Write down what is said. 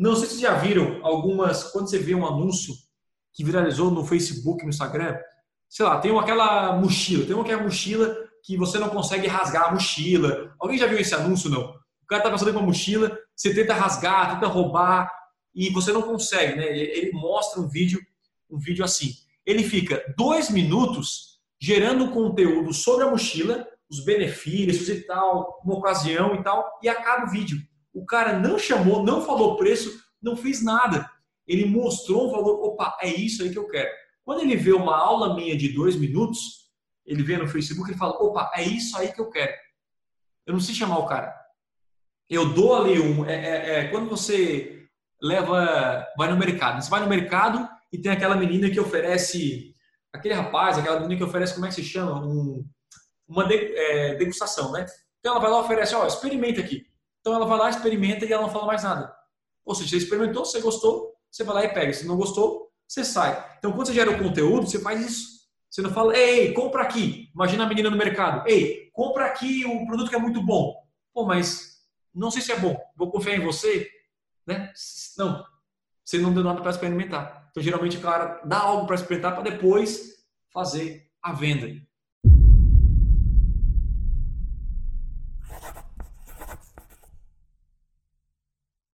Não sei se já viram algumas, quando você vê um anúncio que viralizou no Facebook, no Instagram, sei lá, tem aquela mochila, tem uma é mochila que você não consegue rasgar a mochila. Alguém já viu esse anúncio, não? O cara tá passando uma mochila, você tenta rasgar, tenta roubar e você não consegue, né? Ele mostra um vídeo, um vídeo assim. Ele fica dois minutos gerando conteúdo sobre a mochila, os benefícios e tal, uma ocasião e tal, e acaba o vídeo. O cara não chamou, não falou preço, não fez nada. Ele mostrou um valor, opa, é isso aí que eu quero. Quando ele vê uma aula minha de dois minutos, ele vê no Facebook e fala, opa, é isso aí que eu quero. Eu não sei chamar o cara. Eu dou ali um. É, é, é, quando você leva. Vai no mercado. Você vai no mercado e tem aquela menina que oferece. Aquele rapaz, aquela menina que oferece, como é que se chama? Um, uma de, é, degustação, né? Então ela vai lá e oferece, ó, experimenta aqui. Então ela vai lá, experimenta e ela não fala mais nada. Ou seja, você experimentou, você gostou, você vai lá e pega. Se não gostou, você sai. Então quando você gera o conteúdo, você faz isso. Você não fala, ei, compra aqui. Imagina a menina no mercado. Ei, compra aqui o produto que é muito bom. Pô, mas não sei se é bom. Vou confiar em você, né? Não. Você não deu nada para experimentar. Então geralmente o cara dá algo para experimentar para depois fazer a venda.